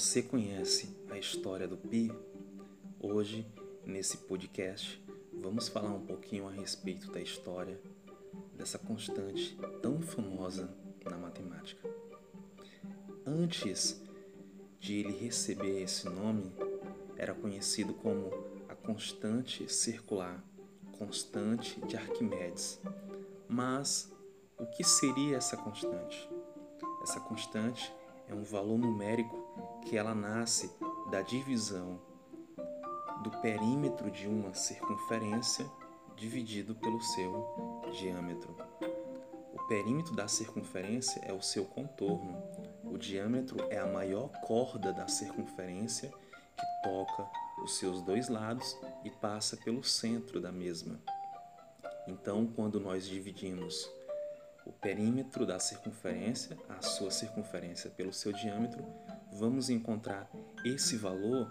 Você conhece a história do pi? Hoje, nesse podcast, vamos falar um pouquinho a respeito da história dessa constante tão famosa na matemática. Antes de ele receber esse nome, era conhecido como a constante circular, constante de Arquimedes. Mas o que seria essa constante? Essa constante é um valor numérico que ela nasce da divisão do perímetro de uma circunferência dividido pelo seu diâmetro. O perímetro da circunferência é o seu contorno. O diâmetro é a maior corda da circunferência que toca os seus dois lados e passa pelo centro da mesma. Então, quando nós dividimos o perímetro da circunferência, a sua circunferência pelo seu diâmetro, vamos encontrar esse valor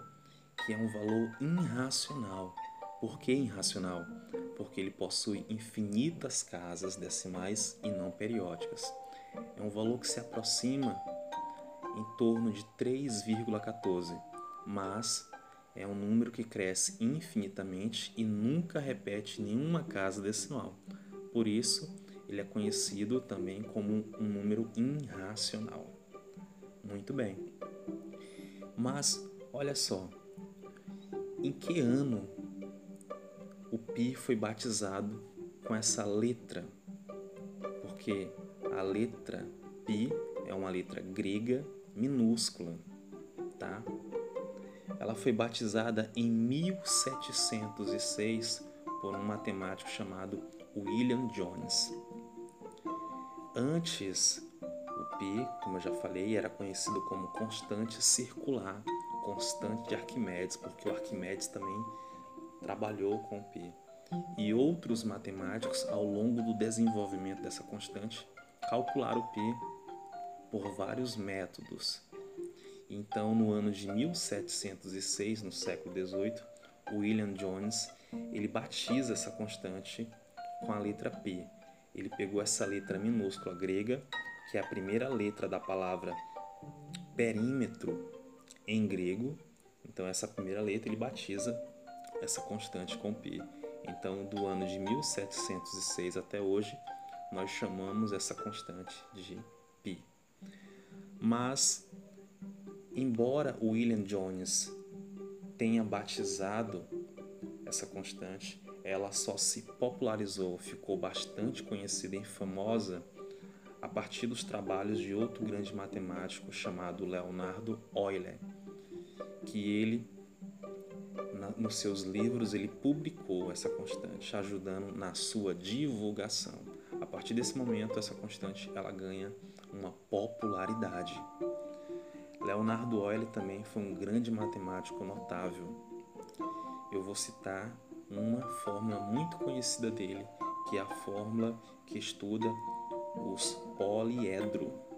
que é um valor irracional. Por que irracional? Porque ele possui infinitas casas decimais e não periódicas. É um valor que se aproxima em torno de 3,14, mas é um número que cresce infinitamente e nunca repete nenhuma casa decimal. Por isso, ele é conhecido também como um número irracional. Muito bem. Mas olha só, em que ano o pi foi batizado com essa letra? Porque a letra pi é uma letra grega minúscula, tá? Ela foi batizada em 1706 por um matemático chamado William Jones. Antes, P, como eu já falei, era conhecido como constante circular, constante de Arquimedes, porque o Arquimedes também trabalhou com P. E outros matemáticos, ao longo do desenvolvimento dessa constante, calcularam p por vários métodos. Então, no ano de 1706, no século XVIII, William Jones ele batiza essa constante com a letra P. Ele pegou essa letra minúscula grega que é a primeira letra da palavra perímetro em grego. Então, essa primeira letra ele batiza essa constante com π. Então, do ano de 1706 até hoje, nós chamamos essa constante de π. Mas, embora William Jones tenha batizado essa constante, ela só se popularizou, ficou bastante conhecida e famosa a partir dos trabalhos de outro grande matemático chamado Leonardo Euler, que ele na, nos seus livros ele publicou essa constante, ajudando na sua divulgação. A partir desse momento, essa constante ela ganha uma popularidade. Leonardo Euler também foi um grande matemático notável. Eu vou citar uma fórmula muito conhecida dele, que é a fórmula que estuda os poliedro.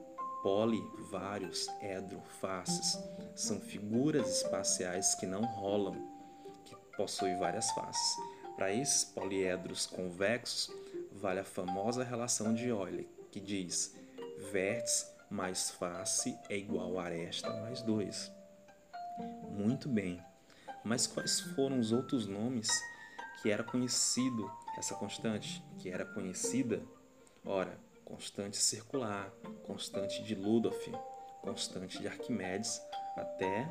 Poli, vários, edro, faces. São figuras espaciais que não rolam, que possuem várias faces. Para esses poliedros convexos, vale a famosa relação de Euler, que diz vértice mais face é igual a aresta mais 2. Muito bem, mas quais foram os outros nomes que era conhecido essa constante, que era conhecida, ora, constante circular, constante de Ludolf, constante de Arquimedes, até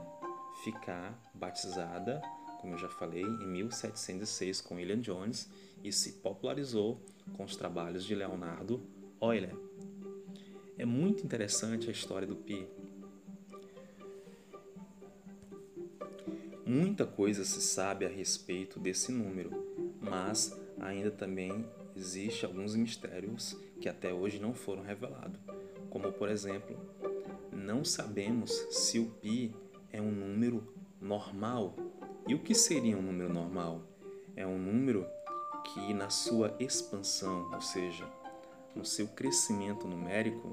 ficar batizada, como eu já falei, em 1706 com William Jones e se popularizou com os trabalhos de Leonardo Euler. É muito interessante a história do pi. Muita coisa se sabe a respeito desse número, mas ainda também existe alguns mistérios que até hoje não foram revelados, como por exemplo, não sabemos se o pi é um número normal. E o que seria um número normal? É um número que na sua expansão, ou seja, no seu crescimento numérico,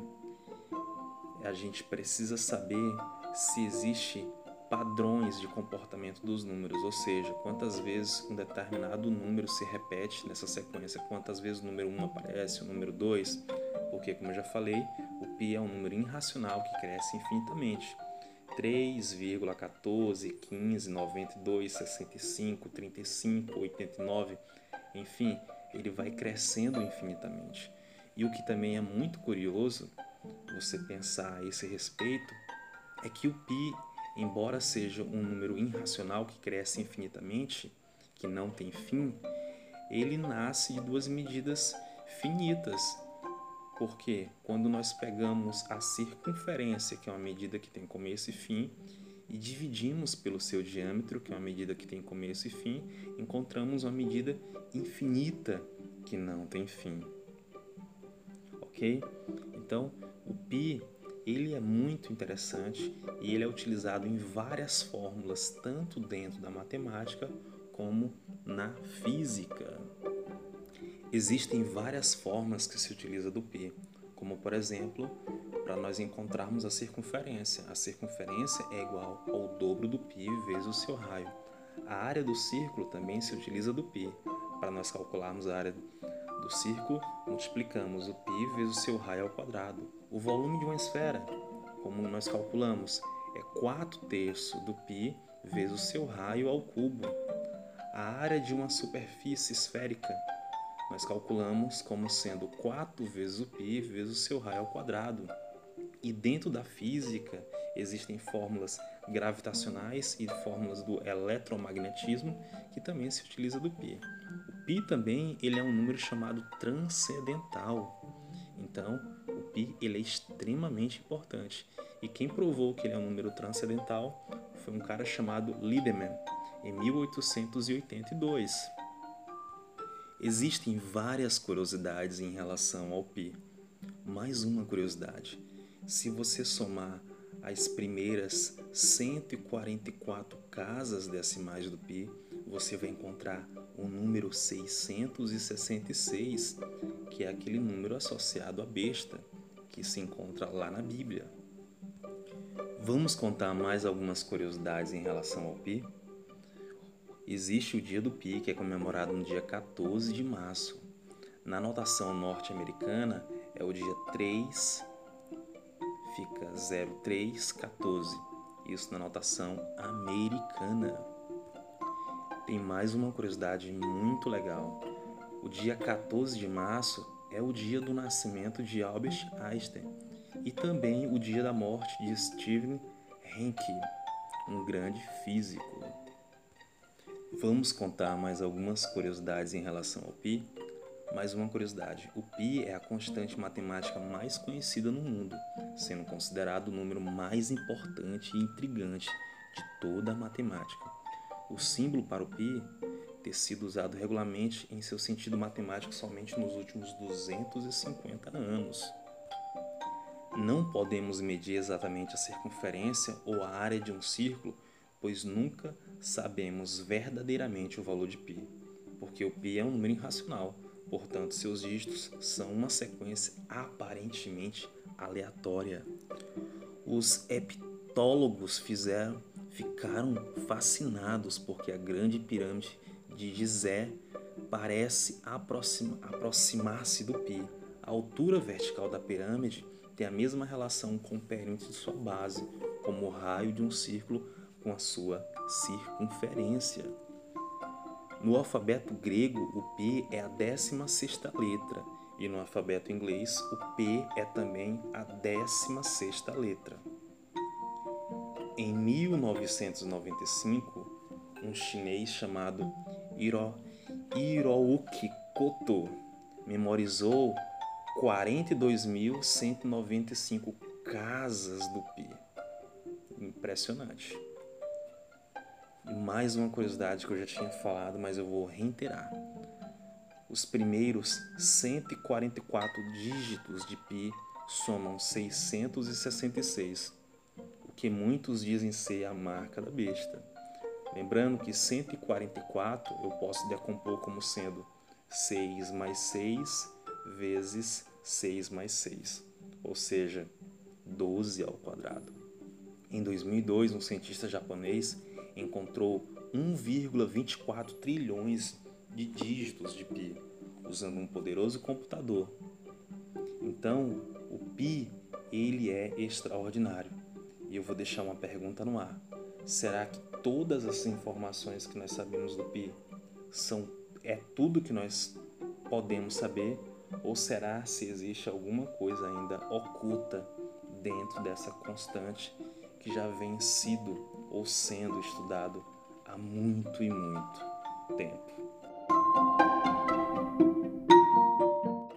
a gente precisa saber se existe padrões de comportamento dos números, ou seja, quantas vezes um determinado número se repete nessa sequência, quantas vezes o número 1 aparece, o número 2, porque, como eu já falei, o π é um número irracional que cresce infinitamente. 3,14, 15, 92, 65, 35, 89, enfim, ele vai crescendo infinitamente. E o que também é muito curioso você pensar a esse respeito é que o pi, embora seja um número irracional que cresce infinitamente, que não tem fim, ele nasce de duas medidas finitas. Porque quando nós pegamos a circunferência, que é uma medida que tem começo e fim, e dividimos pelo seu diâmetro, que é uma medida que tem começo e fim, encontramos uma medida infinita que não tem fim. OK? Então, o pi ele é muito interessante e ele é utilizado em várias fórmulas, tanto dentro da matemática como na física. Existem várias formas que se utiliza do π, como por exemplo, para nós encontrarmos a circunferência. A circunferência é igual ao dobro do π vezes o seu raio. A área do círculo também se utiliza do π. Para nós calcularmos a área do círculo, multiplicamos o π vezes o seu raio ao quadrado. O volume de uma esfera, como nós calculamos, é 4 terços do π vezes o seu raio ao cubo a área de uma superfície esférica. Nós calculamos como sendo 4 vezes o π vezes o seu raio ao quadrado. E dentro da física existem fórmulas gravitacionais e fórmulas do eletromagnetismo que também se utiliza do π. O π também ele é um número chamado transcendental. Então, π ele é extremamente importante. E quem provou que ele é um número transcendental foi um cara chamado Lieberman em 1882. Existem várias curiosidades em relação ao pi. Mais uma curiosidade: se você somar as primeiras 144 casas decimais do pi, você vai encontrar o número 666, que é aquele número associado à besta que se encontra lá na Bíblia. Vamos contar mais algumas curiosidades em relação ao pi? Existe o Dia do Pi, que é comemorado no dia 14 de março. Na notação norte-americana é o dia 3, fica 0314. Isso na notação americana. Tem mais uma curiosidade muito legal. O dia 14 de março é o dia do nascimento de Albert Einstein e também o dia da morte de Stephen Hawking, um grande físico. Vamos contar mais algumas curiosidades em relação ao pi. Mais uma curiosidade: o pi é a constante matemática mais conhecida no mundo, sendo considerado o número mais importante e intrigante de toda a matemática. O símbolo para o pi ter sido usado regularmente em seu sentido matemático somente nos últimos 250 anos. Não podemos medir exatamente a circunferência ou a área de um círculo, pois nunca sabemos verdadeiramente o valor de π, porque o π é um número irracional, portanto, seus dígitos são uma sequência aparentemente aleatória. Os epitólogos fizeram, ficaram fascinados porque a grande pirâmide de Gizé parece aproxima, aproximar-se do π. A altura vertical da pirâmide tem a mesma relação com o perímetro de sua base, como o raio de um círculo com a sua circunferência. No alfabeto grego, o P é a 16 letra e no alfabeto inglês, o P é também a 16 letra. Em 1995, um chinês chamado Hiro, Hirouki Koto memorizou 42.195 casas do Pi. Impressionante. E mais uma curiosidade que eu já tinha falado, mas eu vou reiterar. Os primeiros 144 dígitos de π somam 666, o que muitos dizem ser a marca da besta. Lembrando que 144 eu posso decompor como sendo 6 mais 6 vezes 6 mais 6, ou seja, 12 ao quadrado. Em 2002, um cientista japonês encontrou 1,24 trilhões de dígitos de pi usando um poderoso computador. Então, o pi ele é extraordinário. E eu vou deixar uma pergunta no ar. Será que todas as informações que nós sabemos do pi são é tudo que nós podemos saber ou será se existe alguma coisa ainda oculta dentro dessa constante que já vem sido ou sendo estudado há muito e muito tempo?